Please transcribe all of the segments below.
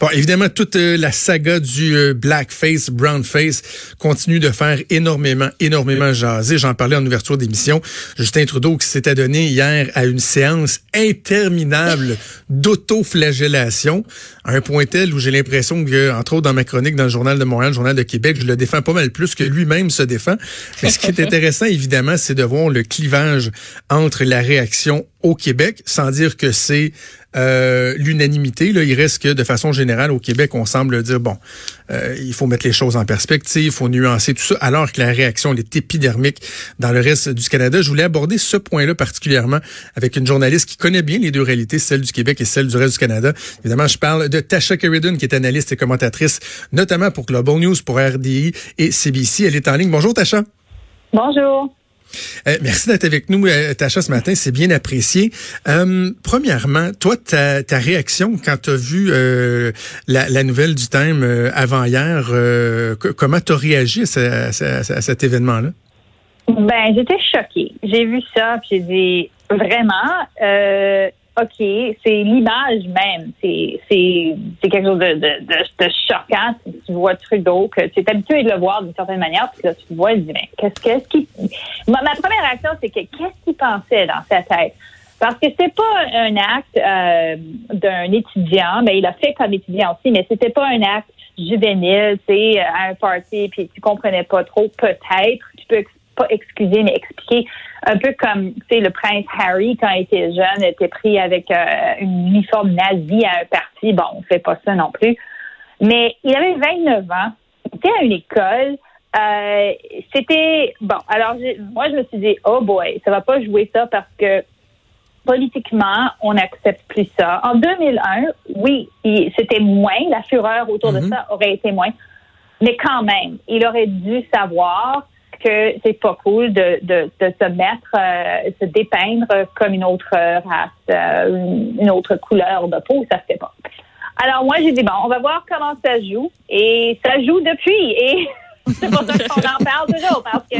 Bon, évidemment, toute euh, la saga du euh, blackface, brownface continue de faire énormément, énormément jaser. J'en parlais en ouverture d'émission. Justin Trudeau qui s'était donné hier à une séance interminable d'autoflagellation, à un point tel où j'ai l'impression que, entre autres dans ma chronique dans le Journal de Montréal, le Journal de Québec, je le défends pas mal plus que lui-même se défend. Mais ce qui est intéressant, évidemment, c'est de voir le clivage entre la réaction au Québec, sans dire que c'est euh, l'unanimité. Là, il reste que de façon générale au Québec, on semble dire bon, euh, il faut mettre les choses en perspective, il faut nuancer tout ça, alors que la réaction elle est épidermique dans le reste du Canada. Je voulais aborder ce point-là particulièrement avec une journaliste qui connaît bien les deux réalités, celle du Québec et celle du reste du Canada. Évidemment, je parle de Tasha Keridan, qui est analyste et commentatrice, notamment pour Global News, pour RDI et CBC. Elle est en ligne. Bonjour Tasha. Bonjour. Euh, merci d'être avec nous, euh, Tacha, ce matin. C'est bien apprécié. Euh, premièrement, toi, ta, réaction quand tu as vu la, nouvelle du Time avant-hier, comment tu as réagi à, cet événement-là? Ben, j'étais choquée. J'ai vu ça, j'ai dit, vraiment, OK, c'est l'image même. C'est, c'est, quelque chose de, de, de, choquant. Tu vois Trudeau, que tu es habitué de le voir d'une certaine manière, puis là, tu vois, il dit, mais qu'est-ce, qu'est-ce qui. Ma, première réaction, c'est que qu'est-ce qu'il pensait dans sa tête? Parce que c'est pas un acte euh, d'un étudiant, mais il a fait comme étudiant aussi, mais c'était pas un acte juvénile, tu sais, à un party, puis tu comprenais pas trop, peut-être. Tu peux pas excuser, mais expliquer. Un peu comme, tu sais, le prince Harry, quand il était jeune, était pris avec euh, une uniforme nazi à un parti. Bon, on fait pas ça non plus. Mais il avait 29 ans. Il était à une école. Euh, c'était bon. Alors moi, je me suis dit, oh boy, ça va pas jouer ça parce que politiquement, on n'accepte plus ça. En 2001, oui, c'était moins. La fureur autour de mm-hmm. ça aurait été moins. Mais quand même, il aurait dû savoir que c'est pas cool de, de, de se mettre, euh, se dépeindre comme une autre race, euh, une autre couleur de peau, ça se fait pas. Alors moi j'ai dit bon, on va voir comment ça joue et ça joue depuis et c'est pour ça qu'on en parle toujours parce que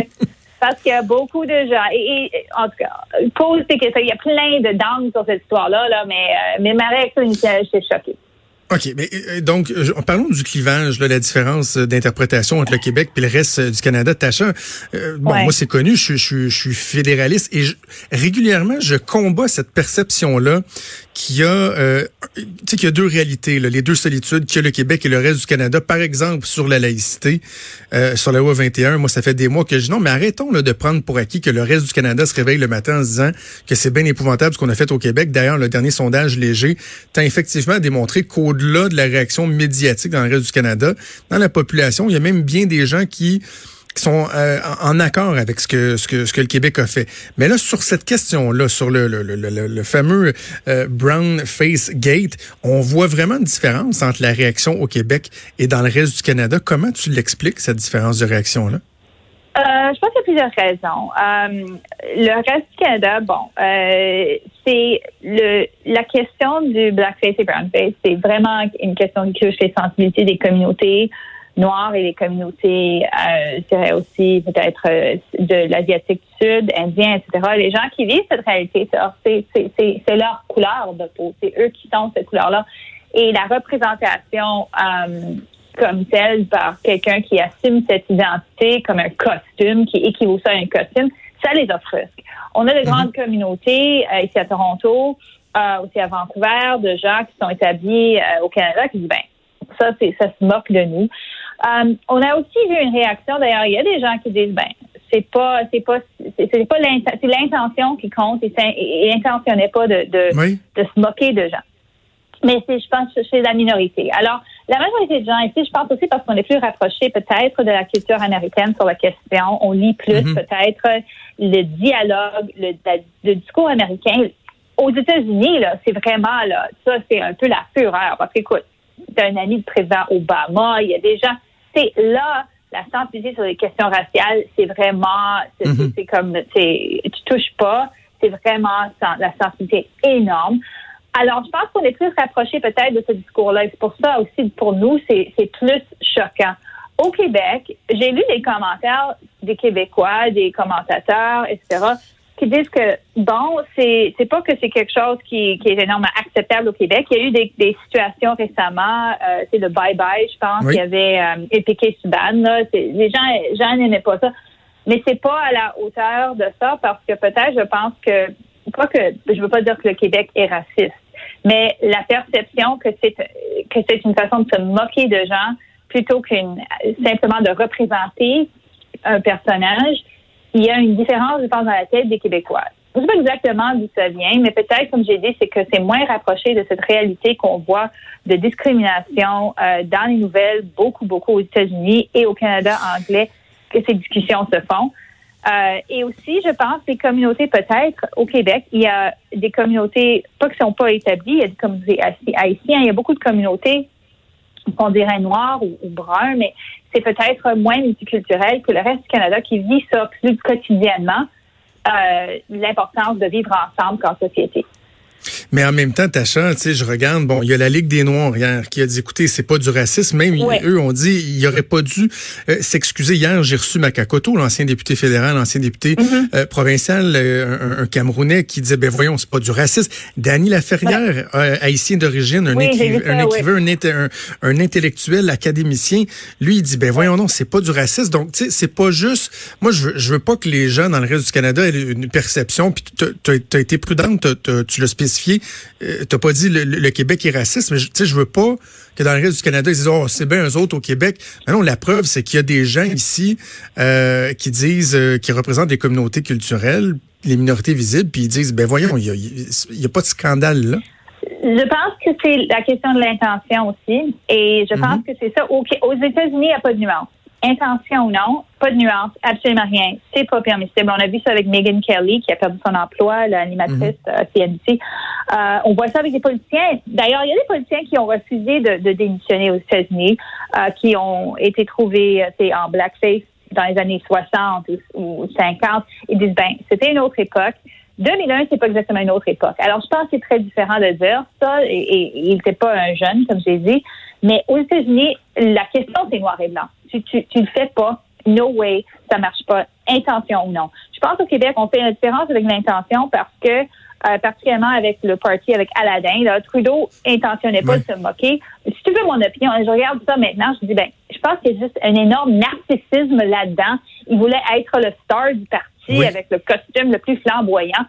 parce qu'il y a beaucoup de gens et, en tout cas pose des questions. Il y a plein de dangers sur cette histoire là là, mais euh, mais ma réaction j'étais choquée. OK, mais euh, donc parlons du clivage, là, la différence d'interprétation entre le Québec et le reste du Canada. Tacha, euh, bon, moi c'est connu, je, je, je, suis fédéraliste et régulièrement je combats cette perception-là qu'il y a, euh, qu'il y a deux réalités, les deux solitudes, a le Québec et le reste du Canada. Par exemple, sur la laïcité, euh, sur la loi 21, moi, ça fait des mois que je dis non, mais arrêtons de prendre pour acquis que le reste du Canada se réveille le matin en se disant que c'est bien épouvantable ce qu'on a fait au Québec. D'ailleurs, le dernier sondage léger t'a effectivement démontré qu'au-delà de la réaction médiatique dans le reste du Canada, dans la population, il y a même bien des gens qui qui sont euh, en accord avec ce que, ce, que, ce que le Québec a fait. Mais là, sur cette question-là, sur le, le, le, le fameux euh, Brown Face Gate, on voit vraiment une différence entre la réaction au Québec et dans le reste du Canada. Comment tu l'expliques, cette différence de réaction-là? Euh, je pense qu'il y a plusieurs raisons. Euh, le reste du Canada, bon, euh, c'est le la question du blackface et brownface, c'est vraiment une question qui touche les sensibilités des communautés noirs et les communautés, euh, je dirais aussi peut-être euh, de l'Asiatique du Sud, Indien, etc. Les gens qui vivent cette réalité, c'est leur couleur de peau, c'est eux qui sont cette couleur-là. Et la représentation euh, comme telle par quelqu'un qui assume cette identité comme un costume, qui équivaut ça à un costume, ça les offusque. On a de mm-hmm. grandes communautés euh, ici à Toronto, euh, aussi à Vancouver, de gens qui sont établis au Canada qui disent, ben, ça, c'est, ça se moque de nous. Euh, on a aussi vu une réaction. D'ailleurs, il y a des gens qui disent, ben, c'est pas, c'est pas, c'est, pas l'intention qui compte. Et, et intentionnait pas de, de, de se moquer de gens. Mais c'est, je pense, chez la minorité. Alors, la majorité des gens ici, je pense aussi parce qu'on est plus rapproché peut-être de la culture américaine sur la question. On lit plus mm-hmm. peut-être le dialogue, le, le discours américain aux États-Unis, là, c'est vraiment là, ça, c'est un peu la fureur. Parce qu'écoute, un ami du président Obama, il y a des gens. C'est là, la sensibilité sur les questions raciales, c'est vraiment, c'est mm-hmm. comme, tu touches pas, c'est vraiment la sensibilité énorme. Alors, je pense qu'on est plus rapproché peut-être de ce discours-là. C'est pour ça aussi, pour nous, c'est plus choquant. Au Québec, j'ai lu des commentaires des Québécois, des commentateurs, etc., qui disent que bon, c'est c'est pas que c'est quelque chose qui, qui est énormément acceptable au Québec. Il y a eu des, des situations récemment, euh, c'est le bye bye, je pense, il y avait euh, Epiqué Suban. Là, les gens, gens n'aimaient pas ça, mais c'est pas à la hauteur de ça parce que peut-être, je pense que pas que je veux pas dire que le Québec est raciste, mais la perception que c'est que c'est une façon de se moquer de gens plutôt qu'une simplement de représenter un personnage, il y a une différence, je pense, dans la tête des Québécois. Je ne sais pas exactement d'où ça vient, mais peut-être, comme j'ai dit, c'est que c'est moins rapproché de cette réalité qu'on voit de discrimination euh, dans les nouvelles, beaucoup, beaucoup aux États-Unis et au Canada anglais, que ces discussions se font. Euh, et aussi, je pense, des communautés peut-être au Québec, il y a des communautés, pas qui ne sont pas établies, il y a des communautés haïtiennes, il y a beaucoup de communautés qu'on dirait noir ou, ou brun, mais c'est peut-être moins multiculturel que le reste du Canada qui vit ça plus quotidiennement, euh, l'importance de vivre ensemble qu'en société. Mais en même temps, Tacha, tu sais, je regarde, bon, il y a la Ligue des Noirs hier qui a dit, écoutez, c'est pas du racisme. Même eux ont dit, il aurait pas dû euh, s'excuser. Hier, j'ai reçu Makakoto, l'ancien député fédéral, l'ancien député mm-hmm. euh, provincial, euh, un, Camerounais, qui disait, ben voyons, c'est pas du racisme. Danny Laferrière, haïtien d'origine, un, écrivain, un, un, intellectuel, académicien, lui, il dit, ben voyons non, c'est pas du racisme. Donc, tu sais, c'est pas juste. Moi, je veux, je veux pas que les gens dans le reste du Canada aient une perception. Puis, tu as, été prudente, tu l'as spécifié tu euh, T'as pas dit le, Québec est raciste, mais je, je veux pas que dans le reste du Canada, ils disent oh c'est bien eux autres au Québec. Mais non, la preuve c'est qu'il y a des gens ici euh, qui disent, euh, qui représentent des communautés culturelles, les minorités visibles, puis ils disent ben voyons, il y a, pas de scandale là. Je pense que c'est la question de l'intention aussi. Et je pense mhm. que c'est ça. Aux États-Unis, il n'y a pas de nuance intention ou non, pas de nuance, absolument rien. C'est pas permissible. On a vu ça avec Megan Kelly qui a perdu son emploi, l'animatrice mm -hmm. CNBC. Euh, on voit ça avec des politiciens. D'ailleurs, il y a des politiciens qui ont refusé de, démissionner aux États-Unis, euh, qui ont été trouvés euh, en blackface dans les années 60 ou, 50. Ils disent, ben, c'était une autre époque. 2001, c'est pas exactement une autre époque. Alors, je pense que c'est très différent de dire ça, et, il n'était pas un jeune, comme j'ai dit. Mais aux États-Unis, la question, c'est noir et blanc. Tu, tu, tu le fais pas. No way, ça marche pas. Intention ou non. Je pense qu'au Québec, on fait une différence avec l'intention parce que, euh, particulièrement avec le parti, avec Aladdin, là, Trudeau intentionnait pas de se moquer. Si tu veux mon opinion, je regarde ça maintenant, je dis, ben, je pense qu'il y a juste un énorme narcissisme là-dedans. Il voulait être le star du parti avec le costume le plus flamboyant.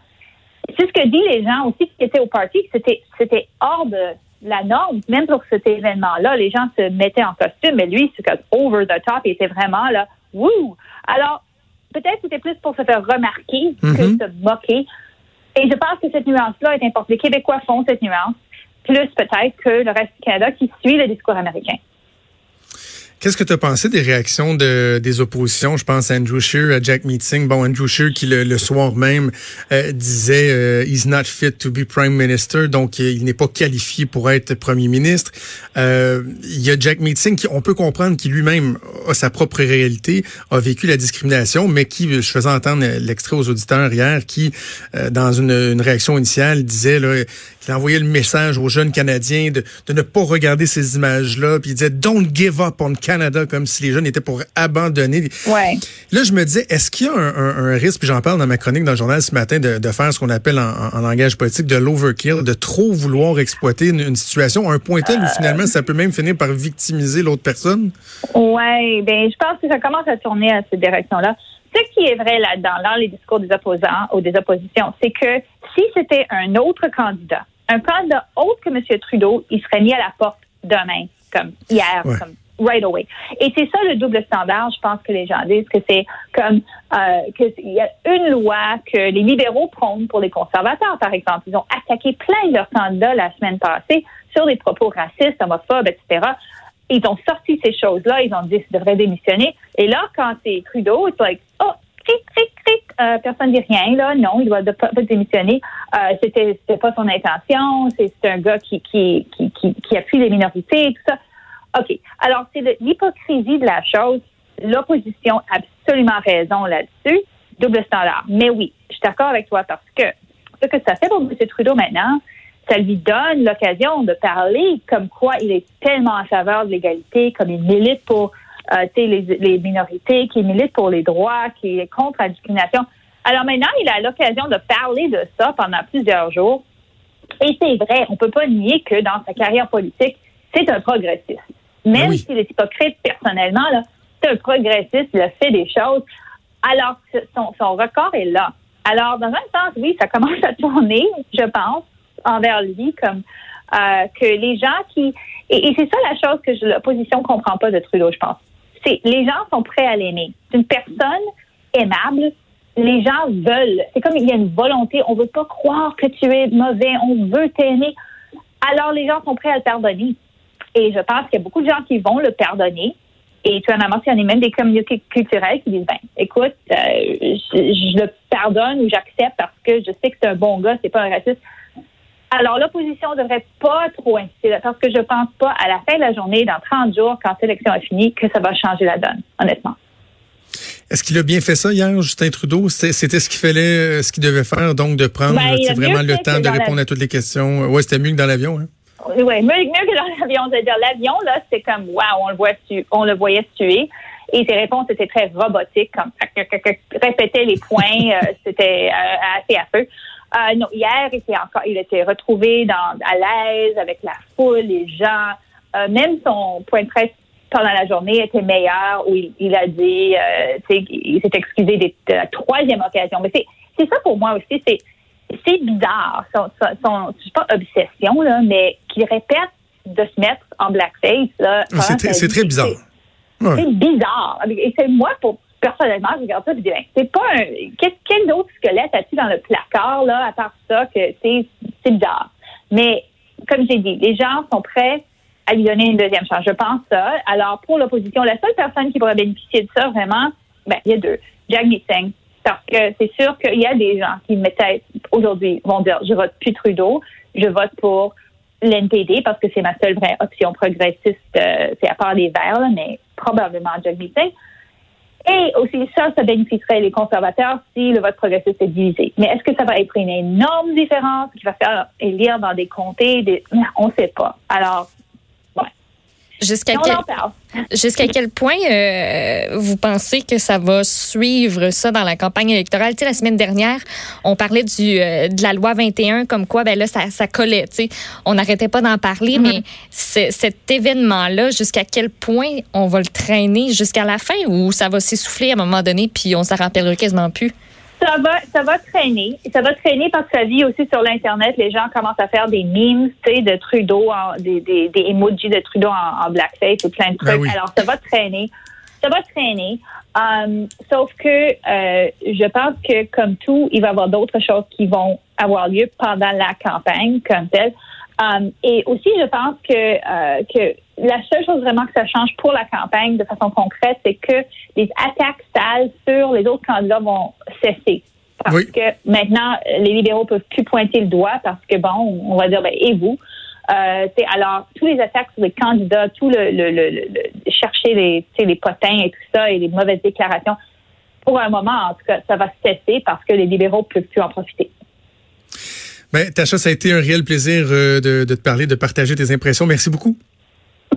C'est ce que disent les gens aussi qui étaient au parti, c'était, c'était hors de, la norme, même pour cet événement-là, les gens se mettaient en costume, mais lui, comme over the top, il était vraiment là, wouh! Alors, peut-être c'était plus pour se faire remarquer que mm-hmm. se moquer. Et je pense que cette nuance-là est importante. Les Québécois font cette nuance, plus peut-être que le reste du Canada qui suit le discours américain. Qu'est-ce que tu as pensé des réactions de, des oppositions? Je pense à Andrew Scheer, à Jack Meeting. Bon, Andrew Scheer qui le, soir même euh, disait euh, He's not fit to be prime minister, donc il n'est pas qualifié pour être premier ministre. Euh, il y a Jack Meeting qui, on peut comprendre, qui lui-même a sa propre réalité, a vécu la discrimination, mais qui, je faisais entendre l'extrait aux auditeurs hier, qui, dans une, une, réaction initiale, disait qu'il envoyait le message aux jeunes Canadiens de, de ne pas regarder ces images-là, puis il disait Don't give up on Canada comme si les jeunes étaient pour abandonner. Ouais. Là, je me disais, est-ce qu'il y a un, risque, puis j'en parle dans ma chronique dans le journal ce matin, de, faire ce qu'on appelle en, langage politique de l'overkill, de trop vouloir exploiter une, situation à un point tel où finalement ça peut même finir par victimiser l'autre personne? Oui, ben je pense que ça commence à tourner à cette direction-là. Ce qui est vrai là-dedans, dans les discours des opposants ou des oppositions, c'est que si c'était un autre candidat, un candidat autre que M. Trudeau, il serait mis à la porte demain, comme hier, comme right away. Et c'est ça le double standard, je pense que les gens disent que c'est comme euh, qu'il y a une loi que les libéraux prônent pour les conservateurs, par exemple. Ils ont attaqué plein de leurs candidats la semaine passée sur des propos racistes, homophobes, etc. Ils ont sorti ces choses-là, ils ont dit qu'ils devraient démissionner. Et là, quand c'est Trudeau, c'est like, oh, cric, cric, cric, euh, personne dit rien, là. Non, il doit pas, pas démissionner. Euh, c'était, c'était pas son intention. C'est, c'est un gars qui, qui, qui, qui, qui appuie les minorités, tout ça. OK. Alors, c'est l'hypocrisie de la chose. L'opposition a absolument raison là-dessus. Double standard. Mais oui, je suis d'accord avec toi parce que ce que ça fait pour M. Trudeau maintenant, ça lui donne l'occasion de parler comme quoi il est tellement en faveur de l'égalité, comme il milite pour euh, les, les minorités, qui milite pour les droits, qui est contre la discrimination. Alors maintenant, il a l'occasion de parler de ça pendant plusieurs jours. Et c'est vrai, on peut pas nier que dans sa carrière politique, c'est un progressiste. Même Oui. s'il est hypocrite personnellement, là, c'est un progressiste, il a fait des choses. Alors, son, son record est là. Alors, dans un sens, oui, ça commence à tourner, je pense, envers lui, comme euh, que les gens qui... Et, et c'est ça la chose que l'opposition comprend pas de Trudeau, je pense. C'est les gens sont prêts à l'aimer. C'est une personne aimable. Les gens veulent. C'est comme il y a une volonté. On veut pas croire que tu es mauvais. On veut t'aimer. Alors, les gens sont prêts à le pardonner. Et je pense qu'il y a beaucoup de gens qui vont le pardonner. Et tu en as mentionné même des communautés culturelles qui disent, ben, écoute, euh, je, je le pardonne ou j'accepte parce que je sais que c'est un bon gars, c'est pas un raciste. Alors, l'opposition ne devrait pas trop insister parce que je pense pas à la fin de la journée, dans 30 jours, quand l'élection est finie, que ça va changer la donne, honnêtement. Est-ce qu'il a bien fait ça hier, Justin Trudeau? C'était ce qu'il fallait, euh, ce qu'il devait faire, donc de prendre Ben, vraiment le temps de répondre à toutes les questions. Ouais, c'était mieux que dans l'avion. Hein? Oui, mieux, mieux que dans l'avion. C'est-à-dire, l'avion, là, c'était comme, wow, on le, voit tu- on le voyait se tuer. Et ses réponses étaient très robotiques, comme répétait les points, euh, c'était euh, assez affreux. Euh, non, hier, il était encore, il était retrouvé dans, à l'aise avec la foule, les gens. Même son point de presse pendant la journée était meilleur, où il, il a dit, tu sais, il s'est excusé de la troisième occasion. Mais c'est, c'est ça pour moi aussi, c'est, c'est bizarre, son, son, son- pas obsession, là, mais qu'il répète de se mettre en blackface, là. C'est très, sa c'est très bizarre. C'est- Ouais. bizarre. Et c'est moi, pour personnellement, je regarde ça et je dis, ben, c'est pas un. Quel, quel autre squelette as-tu dans le placard, là, à part ça, que c'est c'est bizarre. Mais, comme j'ai dit, les gens sont prêts à lui donner une deuxième chance. Je pense ça. Alors, pour l'opposition, la seule personne qui pourrait bénéficier de ça, vraiment, ben, il y a deux. Jagmeet Singh. Parce que c'est sûr qu'il y a des gens qui, peut-être, aujourd'hui, vont dire, je vote plus Trudeau, je vote pour l'NPD parce que c'est ma seule vraie option progressiste, euh, c'est à part les Verts, mais probablement Jagmeet Singh. Et aussi, ça, ça bénéficierait les conservateurs si le vote progressiste est divisé. Mais est-ce que ça va être une énorme différence qui va faire élire dans des comtés? Des... On ne sait pas. Alors, Jusqu'à quel, quel point euh, vous pensez que ça va suivre ça dans la campagne électorale? Tu sais, la semaine dernière, on parlait du, euh, de la loi 21, comme quoi, ben là, ça, ça collait. Tu sais, on n'arrêtait pas d'en parler, mais c'est- cet événement-là, jusqu'à quel point on va le traîner jusqu'à la fin ou ça va s'essouffler à un moment donné puis on s'en rappellera quasiment plus? Ça va, ça va traîner. Ça va traîner parce que ça vit aussi sur l'Internet. Les gens commencent à faire des memes, tu sais, de Trudeau, en, des, des, des emojis de Trudeau en, en blackface et plein de trucs. Ben oui. Alors, ça va traîner. Ça va traîner. Um, sauf que euh, je pense que, comme tout, il va y avoir d'autres choses qui vont avoir lieu pendant la campagne comme telle. Um, et aussi, je pense que, euh, que la seule chose vraiment que ça change pour la campagne de façon concrète, c'est que les attaques sales sur les autres candidats vont cesser. Parce Oui. que maintenant, les libéraux peuvent plus pointer le doigt parce que, bon, on va dire, ben, et vous? Euh, alors, tous les attaques sur les candidats, tout le, le, le, le- chercher les, tu sais, les potins et tout ça et les mauvaises déclarations, pour un moment, en tout cas, ça va cesser parce que les libéraux peuvent plus en profiter. Ben, Tacha, ça a été un réel plaisir euh, de, de te parler, de partager tes impressions. Merci beaucoup.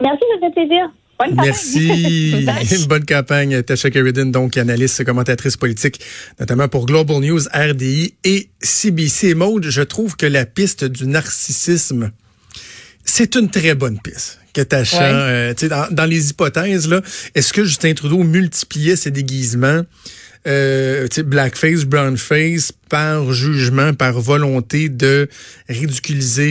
Merci, ça fait plaisir. Bonne campagne. Merci. Bonne campagne, Tasha Sheridan, donc analyste, commentatrice politique, notamment pour Global News, RDI et CBC. Maude, je trouve que la piste du narcissisme, c'est une très bonne piste. Que Tasha, Ouais. euh, tu sais, dans, dans les hypothèses, là, est-ce que Justin Trudeau multipliait ses déguisements, euh, tu sais, blackface, brownface, par jugement, par volonté de ridiculiser